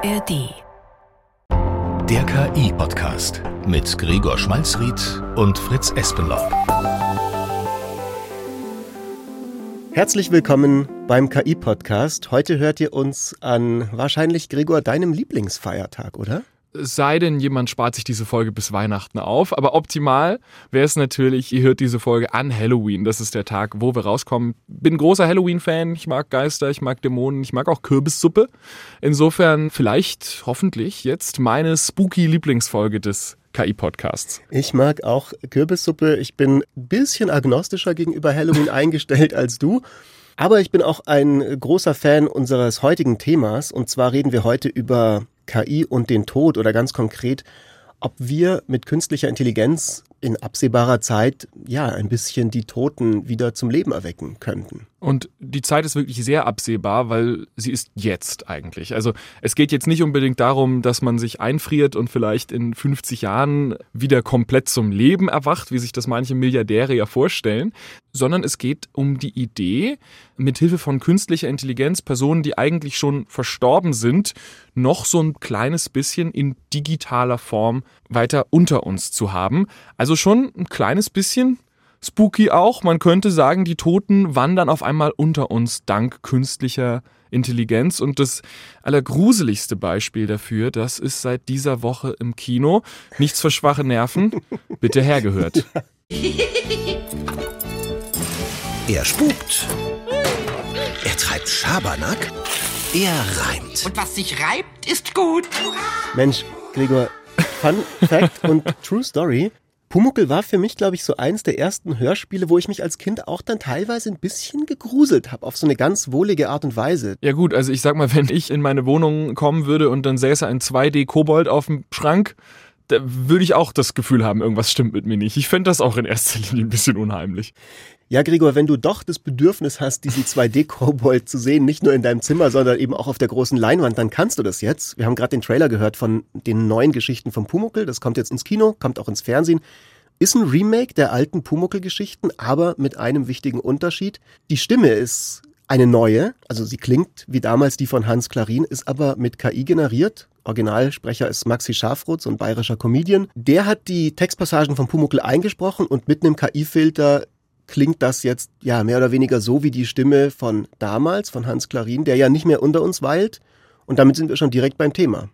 ARD. Der KI-Podcast mit Gregor Schmalzried und Fritz Espenlaub. Herzlich willkommen beim KI-Podcast. Heute hört ihr uns an wahrscheinlich, Gregor, deinem Lieblingsfeiertag, oder? Es sei denn, jemand spart sich diese Folge bis Weihnachten auf. Aber optimal wäre es natürlich, ihr hört diese Folge an Halloween. Das ist der Tag, wo wir rauskommen. Bin großer Halloween-Fan. Ich mag Geister, ich mag Dämonen, ich mag auch Kürbissuppe. Insofern vielleicht, hoffentlich, jetzt meine spooky Lieblingsfolge des KI-Podcasts. Ich mag auch Kürbissuppe. Ich bin ein bisschen agnostischer gegenüber Halloween eingestellt als du. Aber ich bin auch ein großer Fan unseres heutigen Themas. Und zwar reden wir heute über KI und den Tod oder ganz konkret, ob wir mit künstlicher Intelligenz in absehbarer Zeit ja ein bisschen die Toten wieder zum Leben erwecken könnten. Und die Zeit ist wirklich sehr absehbar, weil sie ist jetzt eigentlich. Also es geht jetzt nicht unbedingt darum, dass man sich einfriert und vielleicht in 50 Jahren wieder komplett zum Leben erwacht, wie sich das manche Milliardäre ja vorstellen, sondern es geht um die Idee, mithilfe von künstlicher Intelligenz Personen, die eigentlich schon verstorben sind, noch so ein kleines bisschen in digitaler Form weiter unter uns zu haben. Also schon ein kleines bisschen spooky auch. Man könnte sagen, die Toten wandern auf einmal unter uns dank künstlicher Intelligenz. Und das allergruseligste Beispiel dafür, das ist seit dieser Woche im Kino. Nichts für schwache Nerven. Bitte hergehört. Er spukt. Er treibt Schabernack. Er reimt. Und was sich reibt, ist gut. Mensch, Gregor, Fun Fact und True Story. Pumuckel war für mich, glaube ich, so eins der ersten Hörspiele, wo ich mich als Kind auch dann teilweise ein bisschen gegruselt habe, auf so eine ganz wohlige Art und Weise. Ja gut, also ich sag mal, wenn ich in meine Wohnung kommen würde und dann säße ein 2D-Kobold auf dem Schrank, da würde ich auch das Gefühl haben, irgendwas stimmt mit mir nicht. Ich fände das auch in erster Linie ein bisschen unheimlich. Ja, Gregor, wenn du doch das Bedürfnis hast, diesen 2D-Kobold zu sehen, nicht nur in deinem Zimmer, sondern eben auch auf der großen Leinwand, dann kannst du das jetzt. Wir haben gerade den Trailer gehört von den neuen Geschichten vom Pumuckel. Das kommt jetzt ins Kino, kommt auch ins Fernsehen. Ist ein Remake der alten Pumuckel-Geschichten, aber mit einem wichtigen Unterschied. Die Stimme ist eine neue, also sie klingt wie damals die von Hans Klarin, ist aber mit KI generiert. Originalsprecher ist Maxi Schafroth, so ein bayerischer Comedian. Der hat die Textpassagen von Pumuckel eingesprochen und mit einem KI-Filter klingt das jetzt ja mehr oder weniger so wie die Stimme von damals, von Hans Klarin, der ja nicht mehr unter uns weilt. Und damit sind wir schon direkt beim Thema.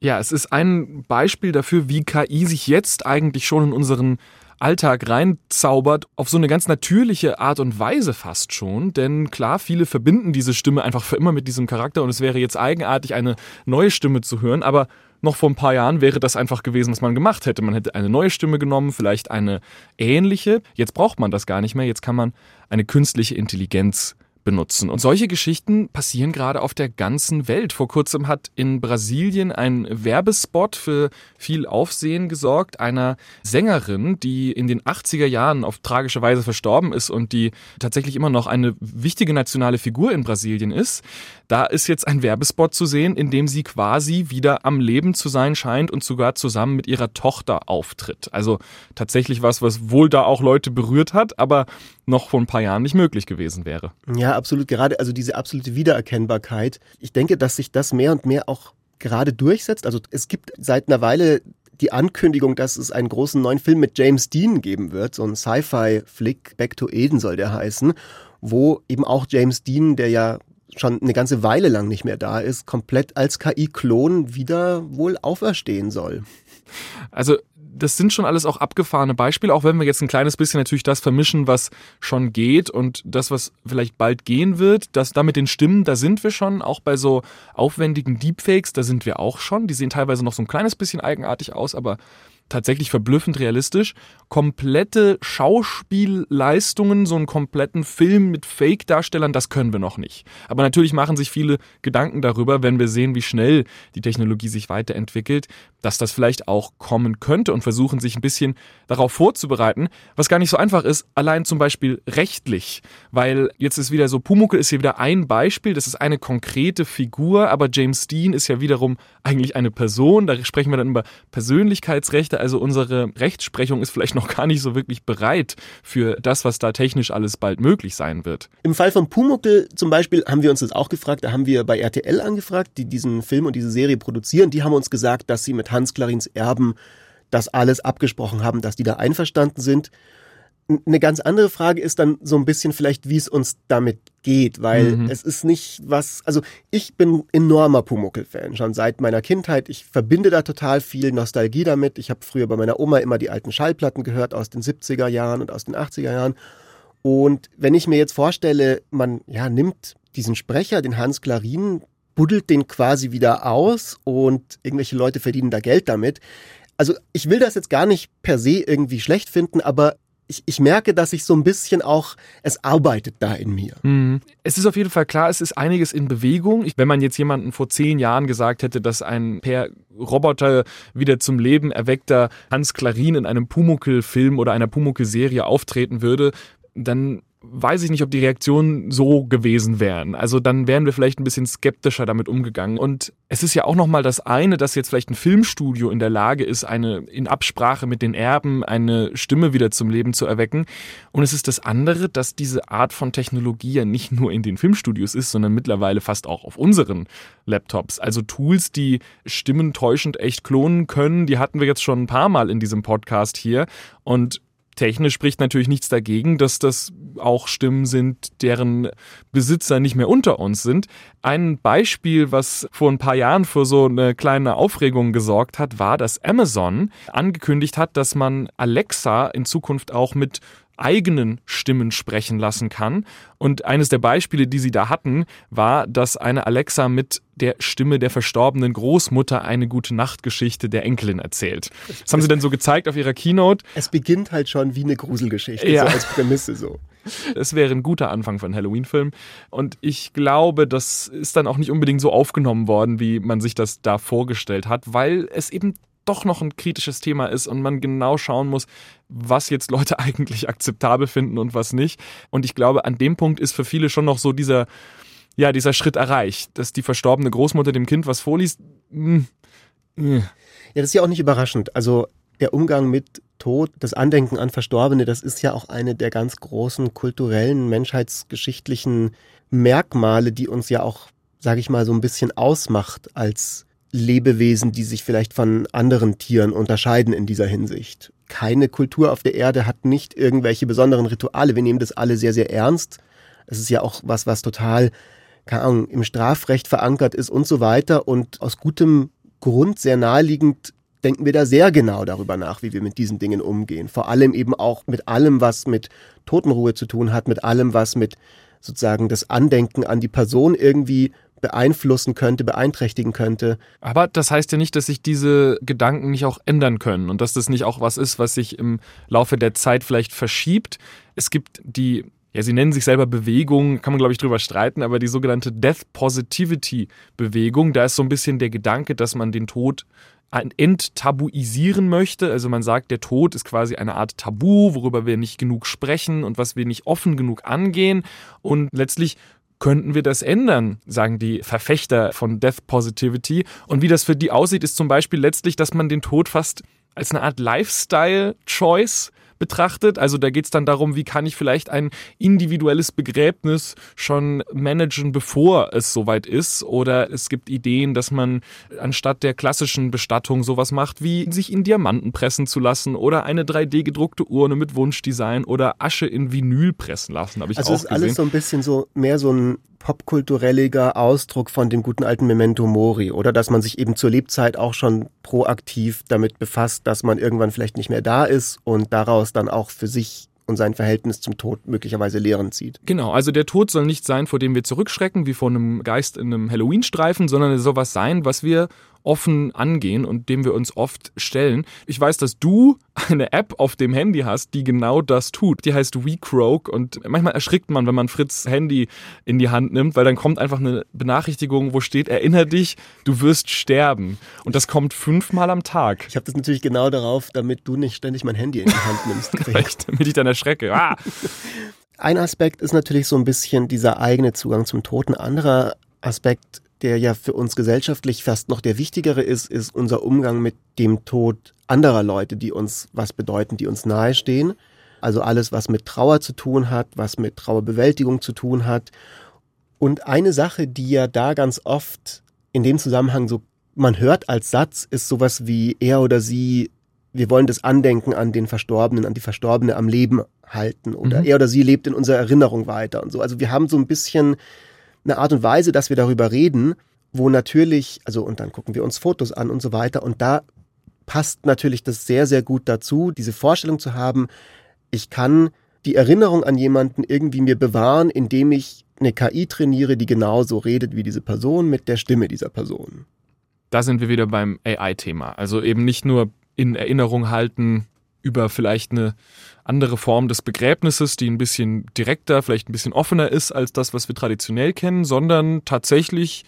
Ja, es ist ein Beispiel dafür, wie KI sich jetzt eigentlich schon in unseren Alltag reinzaubert, auf so eine ganz natürliche Art und Weise fast schon. Denn klar, viele verbinden diese Stimme einfach für immer mit diesem Charakter und es wäre jetzt eigenartig, eine neue Stimme zu hören, aber noch vor ein paar Jahren wäre das einfach gewesen, was man gemacht hätte. Man hätte eine neue Stimme genommen, vielleicht eine ähnliche. Jetzt braucht man das gar nicht mehr. Jetzt kann man eine künstliche Intelligenz benutzen. Und solche Geschichten passieren gerade auf der ganzen Welt. Vor kurzem hat in Brasilien ein Werbespot für viel Aufsehen gesorgt, einer Sängerin, die in den 80er Jahren auf tragische Weise verstorben ist und die tatsächlich immer noch eine wichtige nationale Figur in Brasilien ist. Da ist jetzt ein Werbespot zu sehen, in dem sie quasi wieder am Leben zu sein scheint und sogar zusammen mit ihrer Tochter auftritt. Also tatsächlich was, was wohl da auch Leute berührt hat, aber noch vor ein paar Jahren nicht möglich gewesen wäre. Ja, absolut. Gerade also diese absolute Wiedererkennbarkeit. Ich denke, dass sich das mehr und mehr auch gerade durchsetzt. Also es gibt seit einer Weile die Ankündigung, dass es einen großen neuen Film mit James Dean geben wird, so ein Sci-Fi-Flick, Back to Eden soll der heißen, wo eben auch James Dean, der ja schon eine ganze Weile lang nicht mehr da ist, komplett als KI-Klon wieder wohl auferstehen soll. Also das sind schon alles auch abgefahrene Beispiele, auch wenn wir jetzt ein kleines bisschen natürlich das vermischen, was schon geht und das, was vielleicht bald gehen wird. Das da mit den Stimmen, da sind wir schon. Auch bei so aufwendigen Deepfakes, da sind wir auch schon. Die sehen teilweise noch so ein kleines bisschen eigenartig aus, aber tatsächlich verblüffend realistisch. Komplette Schauspielleistungen, so einen kompletten Film mit Fake-Darstellern, das können wir noch nicht. Aber natürlich machen sich viele Gedanken darüber, wenn wir sehen, wie schnell die Technologie sich weiterentwickelt, dass das vielleicht auch kommen könnte und versuchen sich ein bisschen darauf vorzubereiten, was gar nicht so einfach ist, allein zum Beispiel rechtlich. Weil jetzt ist wieder so, Pumuckel ist hier wieder ein Beispiel, das ist eine konkrete Figur, aber James Dean ist ja wiederum eigentlich eine Person, da sprechen wir dann über Persönlichkeitsrechte, Also unsere Rechtsprechung ist vielleicht noch gar nicht so wirklich bereit für das, was da technisch alles bald möglich sein wird. Im Fall von Pumuckel zum Beispiel haben wir uns das auch gefragt. Da haben wir bei RTL angefragt, die diesen Film und diese Serie produzieren. Die haben uns gesagt, dass sie mit Hans Clarins Erben das alles abgesprochen haben, dass die da einverstanden sind. Eine ganz andere Frage ist dann so ein bisschen vielleicht, wie es uns damit geht, weil mhm. es ist nicht was, also ich bin enormer Pumuckel-Fan, schon seit meiner Kindheit. Ich verbinde da total viel Nostalgie damit. Ich habe früher bei meiner Oma immer die alten Schallplatten gehört aus den 70er Jahren und aus den 80er Jahren. Und wenn ich mir jetzt vorstelle, man ja, nimmt diesen Sprecher, den Hans Klarin, buddelt den quasi wieder aus und irgendwelche Leute verdienen da Geld damit. Also ich will das jetzt gar nicht per se irgendwie schlecht finden, aber ich, ich merke, dass ich so ein bisschen auch, es arbeitet da in mir. Mhm. Es ist auf jeden Fall klar, es ist einiges in Bewegung. Wenn man jetzt jemanden vor zehn Jahren gesagt hätte, dass ein per Roboter wieder zum Leben erweckter Hans Klarin in einem Pumuckl-Film oder einer Pumuckl-Serie auftreten würde, dann weiß ich nicht, ob die Reaktionen so gewesen wären. Also dann wären wir vielleicht ein bisschen skeptischer damit umgegangen. Und es ist ja auch nochmal das eine, dass jetzt vielleicht ein Filmstudio in der Lage ist, eine in Absprache mit den Erben eine Stimme wieder zum Leben zu erwecken. Und es ist das andere, dass diese Art von Technologie ja nicht nur in den Filmstudios ist, sondern mittlerweile fast auch auf unseren Laptops. Also Tools, die Stimmen täuschend echt klonen können, die hatten wir jetzt schon ein paar Mal in diesem Podcast hier. Und Technisch spricht natürlich nichts dagegen, dass das auch Stimmen sind, deren Besitzer nicht mehr unter uns sind. Ein Beispiel, was vor ein paar Jahren für so eine kleine Aufregung gesorgt hat, war, dass Amazon angekündigt hat, dass man Alexa in Zukunft auch mit eigenen Stimmen sprechen lassen kann. Und eines der Beispiele, die sie da hatten, war, dass eine Alexa mit der Stimme der verstorbenen Großmutter eine gute Nachtgeschichte der Enkelin erzählt. Das haben sie dann so gezeigt auf ihrer Keynote. Es beginnt halt schon wie eine Gruselgeschichte, ja. so als Prämisse so. Es wäre ein guter Anfang für einen Halloween-Film. Und ich glaube, das ist dann auch nicht unbedingt so aufgenommen worden, wie man sich das da vorgestellt hat, weil es eben doch noch ein kritisches Thema ist und man genau schauen muss, was jetzt Leute eigentlich akzeptabel finden und was nicht. Und ich glaube, an dem Punkt ist für viele schon noch so dieser, ja, dieser Schritt erreicht, dass die verstorbene Großmutter dem Kind was vorliest. Mh, hm, mh. Ja, das ist ja auch nicht überraschend. Also der Umgang mit Tod, das Andenken an Verstorbene, das ist ja auch eine der ganz großen kulturellen, menschheitsgeschichtlichen Merkmale, die uns ja auch, sage ich mal, so ein bisschen ausmacht als Lebewesen, die sich vielleicht von anderen Tieren unterscheiden in dieser Hinsicht. Keine Kultur auf der Erde hat nicht irgendwelche besonderen Rituale. Wir nehmen das alle sehr, sehr ernst. Es ist ja auch was, was total, keine Ahnung, im Strafrecht verankert ist und so weiter. Und aus gutem Grund sehr naheliegend denken wir da sehr genau darüber nach, wie wir mit diesen Dingen umgehen. Vor allem eben auch mit allem, was mit Totenruhe zu tun hat, mit allem, was mit sozusagen das Andenken an die Person irgendwie beeinflussen könnte, beeinträchtigen könnte. Aber das heißt ja nicht, dass sich diese Gedanken nicht auch ändern können und dass das nicht auch was ist, was sich im Laufe der Zeit vielleicht verschiebt. Es gibt die ja, sie nennen sich selber Bewegung, kann man glaube ich drüber streiten, aber die sogenannte Death Positivity Bewegung, da ist so ein bisschen der Gedanke, dass man den Tod enttabuisieren möchte. Also man sagt, der Tod ist quasi eine Art Tabu, worüber wir nicht genug sprechen und was wir nicht offen genug angehen. Und letztlich könnten wir das ändern, sagen die Verfechter von Death Positivity. Und wie das für die aussieht, ist zum Beispiel letztlich, dass man den Tod fast als eine Art Lifestyle-Choice betrachtet. Also da geht es dann darum, wie kann ich vielleicht ein individuelles Begräbnis schon managen, bevor es soweit ist. Oder es gibt Ideen, dass man anstatt der klassischen Bestattung sowas macht, wie sich in Diamanten pressen zu lassen oder eine 3D gedruckte Urne mit Wunschdesign oder Asche in Vinyl pressen lassen. Habe ich also auch ist alles so ein bisschen so mehr so ein popkulturelliger Ausdruck von dem guten alten Memento Mori, oder dass man sich eben zur Lebzeit auch schon proaktiv damit befasst, dass man irgendwann vielleicht nicht mehr da ist und daraus dann auch für sich und sein Verhältnis zum Tod möglicherweise Lehren zieht. Genau, also der Tod soll nicht sein, vor dem wir zurückschrecken, wie vor einem Geist in einem Halloween-Streifen, sondern es soll was sein, was wir offen angehen und dem wir uns oft stellen. Ich weiß, dass du eine App auf dem Handy hast, die genau das tut. Die heißt WeCroak und manchmal erschrickt man, wenn man Fritz Handy in die Hand nimmt, weil dann kommt einfach eine Benachrichtigung, wo steht, erinnere dich, du wirst sterben. Und das kommt fünfmal am Tag. Ich habe das natürlich genau darauf, damit du nicht ständig mein Handy in die Hand nimmst. Vielleicht, damit ich dann erschrecke. Ah. Ein Aspekt ist natürlich so ein bisschen dieser eigene Zugang zum Toten. Anderer Aspekt der ja für uns gesellschaftlich fast noch der wichtigere ist, ist unser Umgang mit dem Tod anderer Leute, die uns was bedeuten, die uns nahestehen. Also alles, was mit Trauer zu tun hat, was mit Trauerbewältigung zu tun hat. Und eine Sache, die ja da ganz oft in dem Zusammenhang so man hört als Satz, ist sowas wie er oder sie, wir wollen das Andenken an den Verstorbenen, an die Verstorbene am Leben halten oder mhm. er oder sie lebt in unserer Erinnerung weiter und so. Also wir haben so ein bisschen eine Art und Weise, dass wir darüber reden, wo natürlich, also und dann gucken wir uns Fotos an und so weiter und da passt natürlich das sehr, sehr gut dazu, diese Vorstellung zu haben, ich kann die Erinnerung an jemanden irgendwie mir bewahren, indem ich eine KI trainiere, die genauso redet wie diese Person mit der Stimme dieser Person. Da sind wir wieder beim AI-Thema. Also eben nicht nur in Erinnerung halten über vielleicht eine andere Form des Begräbnisses, die ein bisschen direkter, vielleicht ein bisschen offener ist als das, was wir traditionell kennen, sondern tatsächlich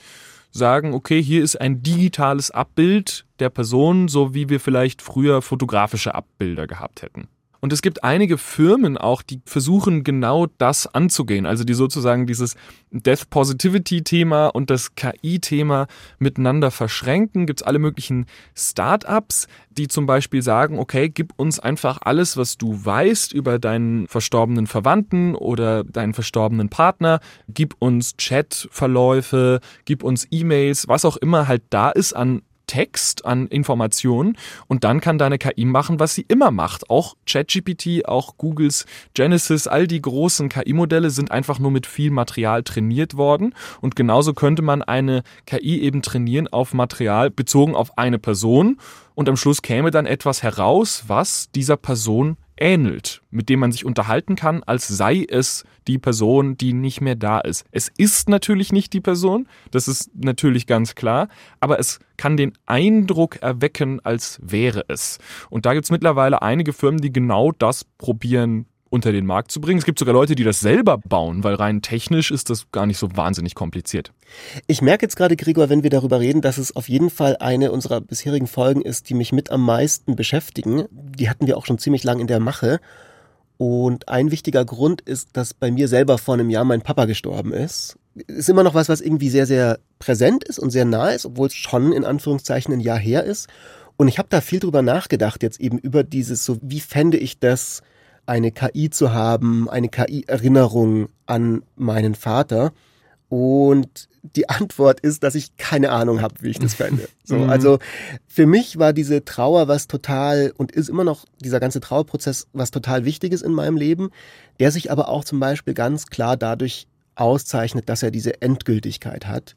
sagen, okay, hier ist ein digitales Abbild der Person, so wie wir vielleicht früher fotografische Abbilder gehabt hätten. Und es gibt einige Firmen auch, die versuchen genau das anzugehen. Also die sozusagen dieses Death Positivity-Thema und das KI-Thema miteinander verschränken. Gibt es alle möglichen Startups, die zum Beispiel sagen, okay, gib uns einfach alles, was du weißt über deinen verstorbenen Verwandten oder deinen verstorbenen Partner. Gib uns Chatverläufe, gib uns E-Mails, was auch immer halt da ist an Text, an Informationen und dann kann deine KI machen, was sie immer macht. Auch ChatGPT, auch Googles Genesis, all die großen KI-Modelle sind einfach nur mit viel Material trainiert worden und genauso könnte man eine KI eben trainieren auf Material bezogen auf eine Person und am Schluss käme dann etwas heraus, was dieser Person ähnelt, mit dem man sich unterhalten kann, als sei es die Person, die nicht mehr da ist. Es ist natürlich nicht die Person, das ist natürlich ganz klar, aber es kann den Eindruck erwecken, als wäre es. Und da gibt es mittlerweile einige Firmen, die genau das probieren unter den Markt zu bringen. Es gibt sogar Leute, die das selber bauen, weil rein technisch ist das gar nicht so wahnsinnig kompliziert. Ich merke jetzt gerade, Gregor, wenn wir darüber reden, dass es auf jeden Fall eine unserer bisherigen Folgen ist, die mich mit am meisten beschäftigen. Die hatten wir auch schon ziemlich lang in der Mache. Und ein wichtiger Grund ist, dass bei mir selber vor einem Jahr mein Papa gestorben ist. Ist immer noch was, was irgendwie sehr, sehr präsent ist und sehr nah ist, obwohl es schon in Anführungszeichen ein Jahr her ist. Und ich habe da viel drüber nachgedacht, jetzt eben über dieses, so wie fände ich das, eine KI zu haben, eine KI-Erinnerung an meinen Vater. Und die Antwort ist, dass ich keine Ahnung habe, wie ich das fände. So, mhm. also für mich war diese Trauer was total und ist immer noch dieser ganze Trauerprozess was total Wichtiges in meinem Leben, der sich aber auch zum Beispiel ganz klar dadurch auszeichnet, dass er diese Endgültigkeit hat.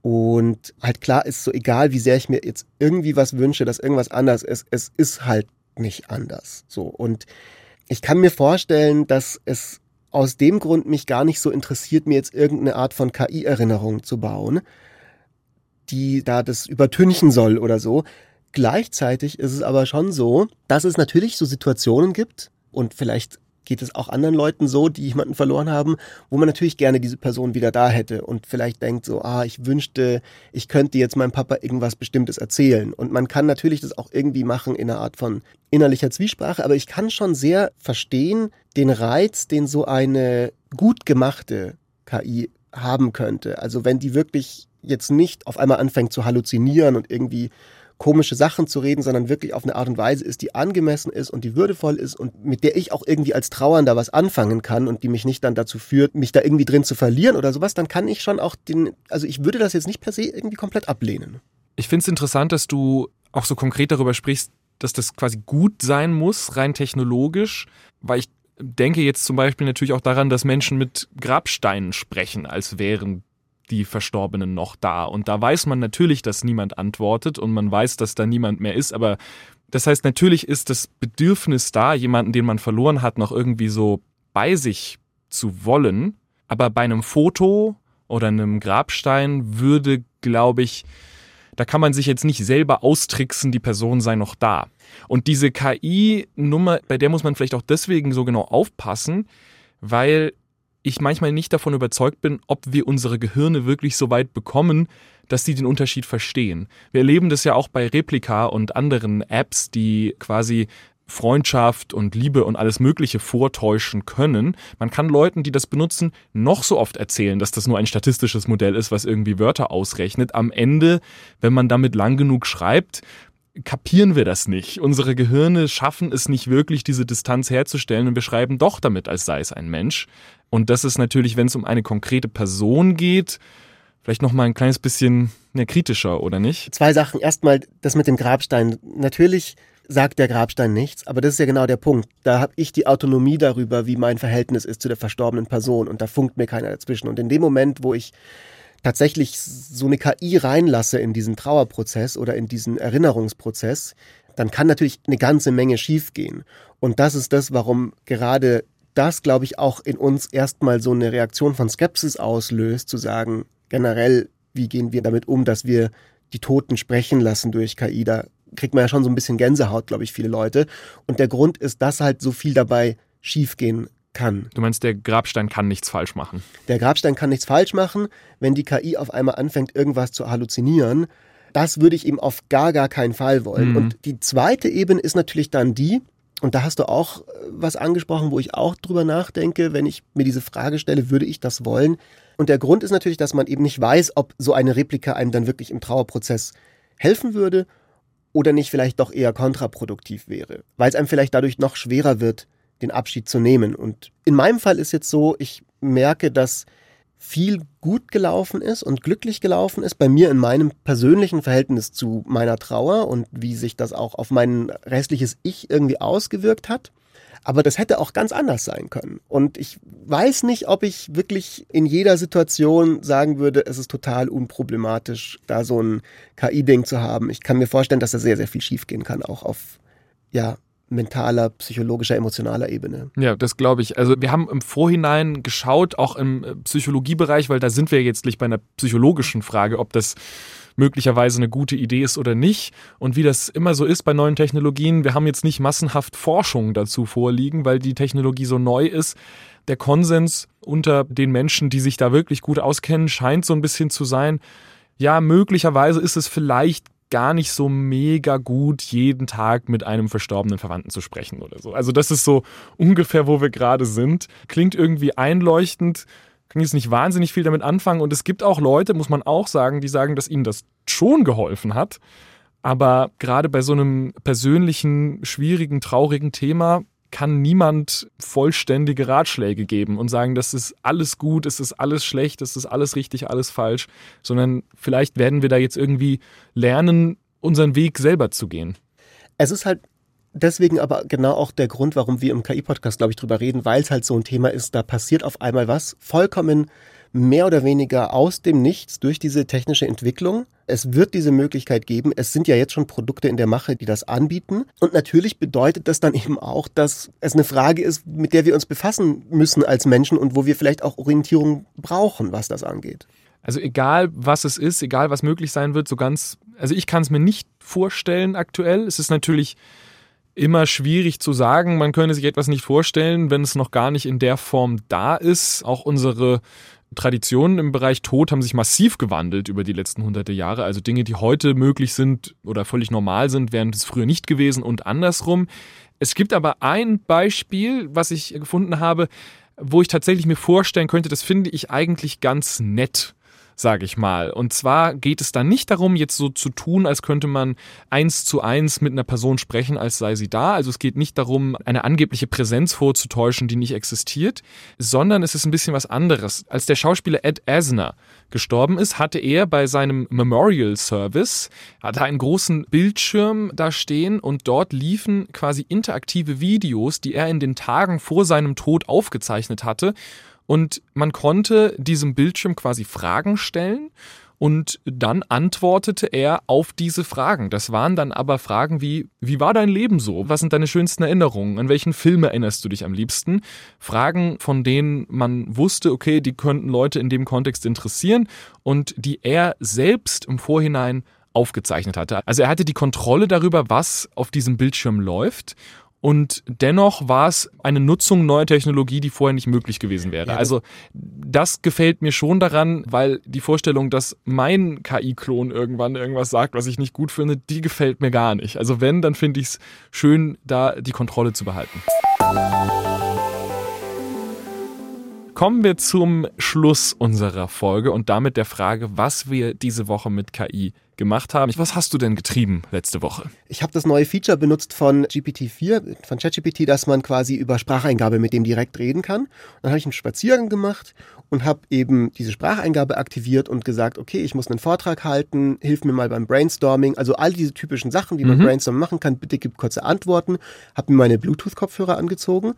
Und halt klar ist so, egal wie sehr ich mir jetzt irgendwie was wünsche, dass irgendwas anders ist, es ist halt nicht anders. So. Und ich kann mir vorstellen, dass es aus dem Grund mich gar nicht so interessiert, mir jetzt irgendeine Art von KI-Erinnerung zu bauen, die da das übertünchen soll oder so. Gleichzeitig ist es aber schon so, dass es natürlich so Situationen gibt und vielleicht geht es auch anderen Leuten so, die jemanden verloren haben, wo man natürlich gerne diese Person wieder da hätte und vielleicht denkt so, ah, ich wünschte, ich könnte jetzt meinem Papa irgendwas Bestimmtes erzählen. Und man kann natürlich das auch irgendwie machen in einer Art von innerlicher Zwiesprache, aber ich kann schon sehr verstehen den Reiz, den so eine gut gemachte KI haben könnte. Also wenn die wirklich jetzt nicht auf einmal anfängt zu halluzinieren und irgendwie komische Sachen zu reden, sondern wirklich auf eine Art und Weise ist, die angemessen ist und die würdevoll ist und mit der ich auch irgendwie als Trauernder was anfangen kann und die mich nicht dann dazu führt, mich da irgendwie drin zu verlieren oder sowas, dann kann ich schon auch den, also ich würde das jetzt nicht per se irgendwie komplett ablehnen. Ich finde es interessant, dass du auch so konkret darüber sprichst, dass das quasi gut sein muss, rein technologisch, weil ich denke jetzt zum Beispiel natürlich auch daran, dass Menschen mit Grabsteinen sprechen, als wären die Verstorbenen noch da? Und da weiß man natürlich, dass niemand antwortet und man weiß, dass da niemand mehr ist, aber das heißt, natürlich ist das Bedürfnis da, jemanden, den man verloren hat, noch irgendwie so bei sich zu wollen. Aber bei einem Foto oder einem Grabstein würde, glaube ich, da kann man sich jetzt nicht selber austricksen, die Person sei noch da. Und diese KI-Nummer, bei der muss man vielleicht auch deswegen so genau aufpassen, weil ich manchmal nicht davon überzeugt bin, ob wir unsere Gehirne wirklich so weit bekommen, dass sie den Unterschied verstehen. Wir erleben das ja auch bei Replika und anderen Apps, die quasi Freundschaft und Liebe und alles Mögliche vortäuschen können. Man kann Leuten, die das benutzen, noch so oft erzählen, dass das nur ein statistisches Modell ist, was irgendwie Wörter ausrechnet. Am Ende, wenn man damit lang genug schreibt, kapieren wir das nicht. Unsere Gehirne schaffen es nicht wirklich, diese Distanz herzustellen und wir schreiben doch damit, als sei es ein Mensch. Und das ist natürlich, wenn es um eine konkrete Person geht, vielleicht noch mal ein kleines bisschen ja, kritischer, oder nicht? Zwei Sachen. Erstmal das mit dem Grabstein. Natürlich sagt der Grabstein nichts, aber das ist ja genau der Punkt. Da habe ich die Autonomie darüber, wie mein Verhältnis ist zu der verstorbenen Person und da funkt mir keiner dazwischen. Und in dem Moment, wo ich tatsächlich so eine KI reinlasse in diesen Trauerprozess oder in diesen Erinnerungsprozess, dann kann natürlich eine ganze Menge schiefgehen. Und das ist das, warum gerade das, glaube ich, auch in uns erstmal so eine Reaktion von Skepsis auslöst, zu sagen, generell, wie gehen wir damit um, dass wir die Toten sprechen lassen durch KI. Da kriegt man ja schon so ein bisschen Gänsehaut, glaube ich, viele Leute. Und der Grund ist, dass halt so viel dabei schiefgehen kann. Du meinst, der Grabstein kann nichts falsch machen? Der Grabstein kann nichts falsch machen, wenn die KI auf einmal anfängt, irgendwas zu halluzinieren. Das würde ich ihm auf gar, gar keinen Fall wollen. Mhm. Und die zweite Ebene ist natürlich dann die, und da hast du auch äh, was angesprochen, wo ich auch drüber nachdenke, wenn ich mir diese Frage stelle, würde ich das wollen? Und der Grund ist natürlich, dass man eben nicht weiß, ob so eine Replika einem dann wirklich im Trauerprozess helfen würde oder nicht vielleicht doch eher kontraproduktiv wäre, weil es einem vielleicht dadurch noch schwerer wird, den Abschied zu nehmen. Und in meinem Fall ist jetzt so, ich merke, dass viel gut gelaufen ist und glücklich gelaufen ist bei mir in meinem persönlichen Verhältnis zu meiner Trauer und wie sich das auch auf mein restliches Ich irgendwie ausgewirkt hat. Aber das hätte auch ganz anders sein können. Und ich weiß nicht, ob ich wirklich in jeder Situation sagen würde, es ist total unproblematisch, da so ein KI-Ding zu haben. Ich kann mir vorstellen, dass da sehr, sehr viel schiefgehen kann, auch auf, ja, mentaler, psychologischer, emotionaler Ebene. Ja, das glaube ich. Also wir haben im Vorhinein geschaut, auch im äh, Psychologiebereich, weil da sind wir jetzt nicht bei einer psychologischen Frage, ob das möglicherweise eine gute Idee ist oder nicht. Und wie das immer so ist bei neuen Technologien, wir haben jetzt nicht massenhaft Forschung dazu vorliegen, weil die Technologie so neu ist. Der Konsens unter den Menschen, die sich da wirklich gut auskennen, scheint so ein bisschen zu sein, ja, möglicherweise ist es vielleicht gar nicht so mega gut, jeden Tag mit einem verstorbenen Verwandten zu sprechen oder so. Also das ist so ungefähr, wo wir gerade sind. Klingt irgendwie einleuchtend, kann jetzt nicht wahnsinnig viel damit anfangen. Und es gibt auch Leute, muss man auch sagen, die sagen, dass ihnen das schon geholfen hat. Aber gerade bei so einem persönlichen, schwierigen, traurigen Thema kann niemand vollständige Ratschläge geben und sagen, das ist alles gut, es ist alles schlecht, es ist alles richtig, alles falsch, sondern vielleicht werden wir da jetzt irgendwie lernen, unseren Weg selber zu gehen. Es ist halt deswegen aber genau auch der Grund, warum wir im KI-Podcast, glaube ich, drüber reden, weil es halt so ein Thema ist, da passiert auf einmal was vollkommen mehr oder weniger aus dem Nichts durch diese technische Entwicklung. Es wird diese Möglichkeit geben. Es sind ja jetzt schon Produkte in der Mache, die das anbieten. Und natürlich bedeutet das dann eben auch, dass es eine Frage ist, mit der wir uns befassen müssen als Menschen und wo wir vielleicht auch Orientierung brauchen, was das angeht. Also egal, was es ist, egal, was möglich sein wird, so ganz, also ich kann es mir nicht vorstellen aktuell. Es ist natürlich immer schwierig zu sagen. Man könnte sich etwas nicht vorstellen, wenn es noch gar nicht in der Form da ist. Auch unsere Traditionen im Bereich Tod haben sich massiv gewandelt über die letzten hunderte Jahre. Also Dinge, die heute möglich sind oder völlig normal sind, wären es früher nicht gewesen und andersrum. Es gibt aber ein Beispiel, was ich gefunden habe, wo ich tatsächlich mir vorstellen könnte, das finde ich eigentlich ganz nett sage ich mal. Und zwar geht es dann nicht darum, jetzt so zu tun, als könnte man eins zu eins mit einer Person sprechen, als sei sie da. Also es geht nicht darum, eine angebliche Präsenz vorzutäuschen, die nicht existiert, sondern es ist ein bisschen was anderes. Als der Schauspieler Ed Asner gestorben ist, hatte er bei seinem Memorial Service hatte einen großen Bildschirm da stehen und dort liefen quasi interaktive Videos, die er in den Tagen vor seinem Tod aufgezeichnet hatte und man konnte diesem Bildschirm quasi Fragen stellen und dann antwortete er auf diese Fragen. Das waren dann aber Fragen wie, wie war dein Leben so? Was sind deine schönsten Erinnerungen? An welchen Film erinnerst du dich am liebsten? Fragen, von denen man wusste, okay, die könnten Leute in dem Kontext interessieren und die er selbst im Vorhinein aufgezeichnet hatte. Also er hatte die Kontrolle darüber, was auf diesem Bildschirm läuft und dennoch war es eine Nutzung neuer Technologie, die vorher nicht möglich gewesen wäre. Ja, also das gefällt mir schon daran, weil die Vorstellung, dass mein KI-Klon irgendwann irgendwas sagt, was ich nicht gut finde, die gefällt mir gar nicht. Also wenn, dann finde ich es schön, da die Kontrolle zu behalten. Kommen wir zum Schluss unserer Folge und damit der Frage, was wir diese Woche mit KI gemacht haben. Was hast du denn getrieben letzte Woche? Ich habe das neue Feature benutzt von GPT-4, von ChatGPT, dass man quasi über Spracheingabe mit dem direkt reden kann. Dann habe ich einen Spaziergang gemacht und habe eben diese Spracheingabe aktiviert und gesagt, okay, ich muss einen Vortrag halten, hilf mir mal beim Brainstorming. Also all diese typischen Sachen, die man Mhm. Brainstorming machen kann, bitte gib kurze Antworten. Habe mir meine Bluetooth-Kopfhörer angezogen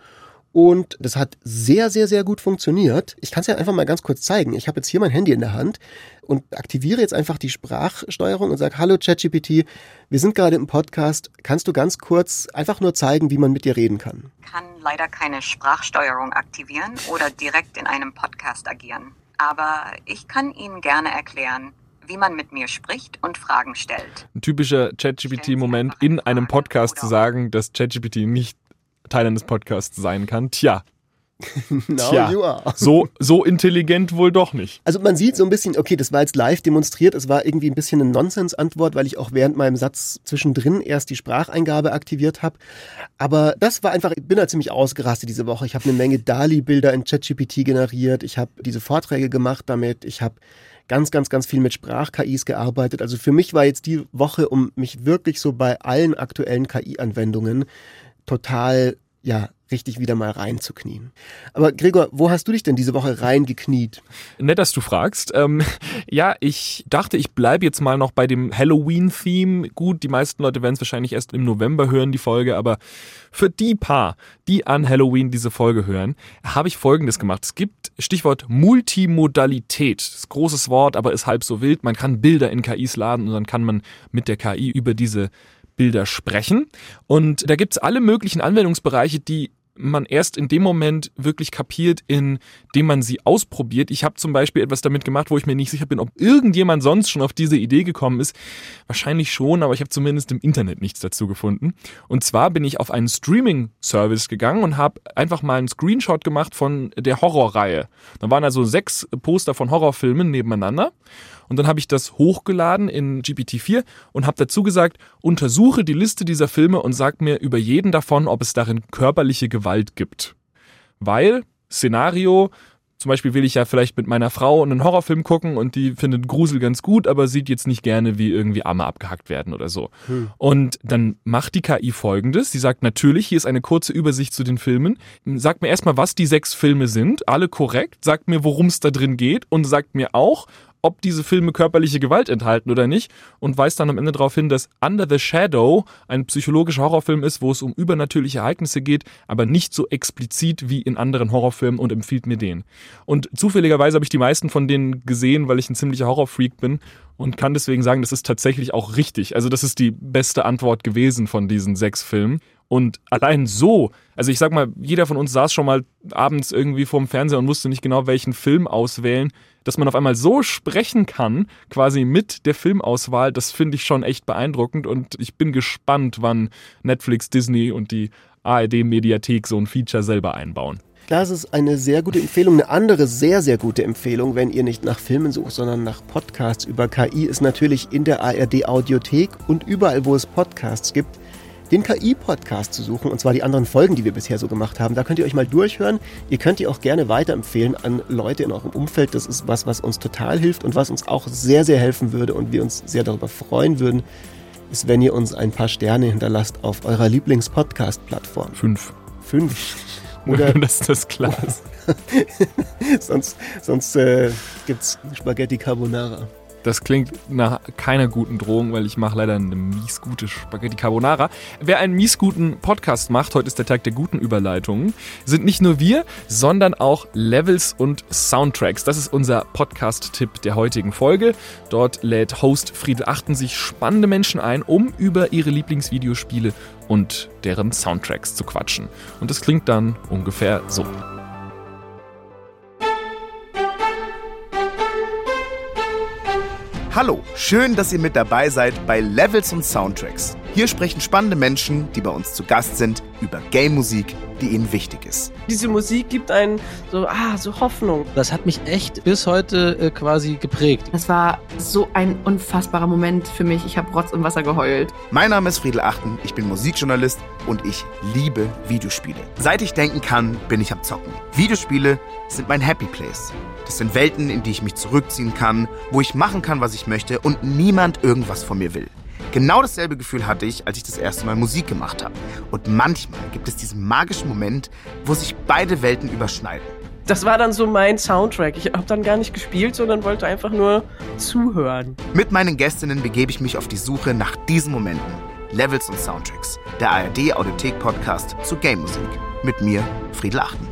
und das hat sehr, sehr, sehr gut funktioniert. Ich kann es ja einfach mal ganz kurz zeigen. Ich habe jetzt hier mein Handy in der Hand und aktiviere jetzt einfach die Sprachsteuerung und sage, hallo ChatGPT, wir sind gerade im Podcast. Kannst du ganz kurz einfach nur zeigen, wie man mit dir reden kann? kann leider keine Sprachsteuerung aktivieren oder direkt in einem Podcast agieren. Aber ich kann Ihnen gerne erklären, wie man mit mir spricht und Fragen stellt. Ein typischer ChatGPT-Moment in einem Podcast zu sagen, dass ChatGPT nicht Teil eines Podcasts sein kann. Tja, Now Tja. you are. so, so intelligent wohl doch nicht. Also man sieht so ein bisschen, okay, das war jetzt live demonstriert, es war irgendwie ein bisschen eine Nonsens-Antwort, weil ich auch während meinem Satz zwischendrin erst die Spracheingabe aktiviert habe. Aber das war einfach, ich bin da ziemlich ausgerastet diese Woche. Ich habe eine Menge DALI-Bilder in ChatGPT generiert, ich habe diese Vorträge gemacht damit, ich habe ganz, ganz, ganz viel mit Sprach-KIs gearbeitet. Also für mich war jetzt die Woche, um mich wirklich so bei allen aktuellen KI-Anwendungen total, ja, richtig wieder mal reinzuknien. Aber Gregor, wo hast du dich denn diese Woche reingekniet? Nett, dass du fragst. Ähm, ja, ich dachte, ich bleibe jetzt mal noch bei dem Halloween-Theme. Gut, die meisten Leute werden es wahrscheinlich erst im November hören, die Folge, aber für die paar, die an Halloween diese Folge hören, habe ich Folgendes gemacht. Es gibt Stichwort Multimodalität. Das ist großes Wort, aber ist halb so wild. Man kann Bilder in KIs laden und dann kann man mit der KI über diese Bilder sprechen. Und da gibt's alle möglichen Anwendungsbereiche, die man erst in dem Moment wirklich kapiert, in dem man sie ausprobiert. Ich habe zum Beispiel etwas damit gemacht, wo ich mir nicht sicher bin, ob irgendjemand sonst schon auf diese Idee gekommen ist. Wahrscheinlich schon, aber ich habe zumindest im Internet nichts dazu gefunden. Und zwar bin ich auf einen Streaming-Service gegangen und habe einfach mal einen Screenshot gemacht von der Horrorreihe. Da waren also sechs Poster von Horrorfilmen nebeneinander. Und dann habe ich das hochgeladen in GPT-4 und habe dazu gesagt, untersuche die Liste dieser Filme und sag mir über jeden davon, ob es darin körperliche Gewalt gibt. Weil, Szenario, zum Beispiel will ich ja vielleicht mit meiner Frau einen Horrorfilm gucken und die findet Grusel ganz gut, aber sieht jetzt nicht gerne, wie irgendwie Arme abgehackt werden oder so. Und dann macht die KI folgendes. Sie sagt natürlich, hier ist eine kurze Übersicht zu den Filmen. Sagt mir erstmal, was die sechs Filme sind. Alle korrekt. Sagt mir, worum es da drin geht und sagt mir auch, ob diese Filme körperliche Gewalt enthalten oder nicht und weist dann am Ende darauf hin, dass Under the Shadow ein psychologischer Horrorfilm ist, wo es um übernatürliche Ereignisse geht, aber nicht so explizit wie in anderen Horrorfilmen und empfiehlt mir den. Und zufälligerweise habe ich die meisten von denen gesehen, weil ich ein ziemlicher Horrorfreak bin und kann deswegen sagen, das ist tatsächlich auch richtig. Also das ist die beste Antwort gewesen von diesen sechs Filmen. Und allein so, also ich sag mal, jeder von uns saß schon mal abends irgendwie vorm Fernseher und wusste nicht genau, welchen Film auswählen. Dass man auf einmal so sprechen kann, quasi mit der Filmauswahl, das finde ich schon echt beeindruckend und ich bin gespannt, wann Netflix, Disney und die ARD-Mediathek so ein Feature selber einbauen. Das ist eine sehr gute Empfehlung. Eine andere sehr, sehr gute Empfehlung, wenn ihr nicht nach Filmen sucht, sondern nach Podcasts über KI, ist natürlich in der ARD Audiothek und überall, wo es Podcasts gibt, den KI-Podcast zu suchen, und zwar die anderen Folgen, die wir bisher so gemacht haben. Da könnt ihr euch mal durchhören. Ihr könnt die auch gerne weiterempfehlen an Leute in eurem Umfeld. Das ist was, was uns total hilft und was uns auch sehr, sehr helfen würde und wir uns sehr darüber freuen würden, ist, wenn ihr uns ein paar Sterne hinterlasst auf eurer Lieblings-Podcast-Plattform. Fünf. Fünf. Oder dass das klar ist. sonst sonst äh, gibt's Spaghetti Carbonara. Das klingt nach keiner guten Drohung, weil ich mache leider eine mies gute Spaghetti Carbonara. Wer einen mies guten Podcast macht, heute ist der Tag der guten Überleitungen, sind nicht nur wir, sondern auch Levels und Soundtracks. Das ist unser Podcast-Tipp der heutigen Folge. Dort lädt Host Friedel Achten sich spannende Menschen ein, um über ihre Lieblingsvideospiele und deren Soundtracks zu quatschen. Und das klingt dann ungefähr so. Hallo, schön, dass ihr mit dabei seid bei Levels und Soundtracks. Hier sprechen spannende Menschen, die bei uns zu Gast sind, über Game-Musik, die ihnen wichtig ist. Diese Musik gibt einen so, ah, so Hoffnung. Das hat mich echt bis heute äh, quasi geprägt. Das war so ein unfassbarer Moment für mich. Ich habe Rotz und Wasser geheult. Mein Name ist Friedel Achten, ich bin Musikjournalist und ich liebe Videospiele. Seit ich denken kann, bin ich am Zocken. Videospiele sind mein Happy Place. Das sind Welten, in die ich mich zurückziehen kann, wo ich machen kann, was ich möchte und niemand irgendwas von mir will. Genau dasselbe Gefühl hatte ich, als ich das erste Mal Musik gemacht habe. Und manchmal gibt es diesen magischen Moment, wo sich beide Welten überschneiden. Das war dann so mein Soundtrack. Ich habe dann gar nicht gespielt, sondern wollte einfach nur zuhören. Mit meinen Gästinnen begebe ich mich auf die Suche nach diesen Momenten. Levels und Soundtracks. Der ARD Audiothek Podcast zu Game Musik. Mit mir, Friedel Achten.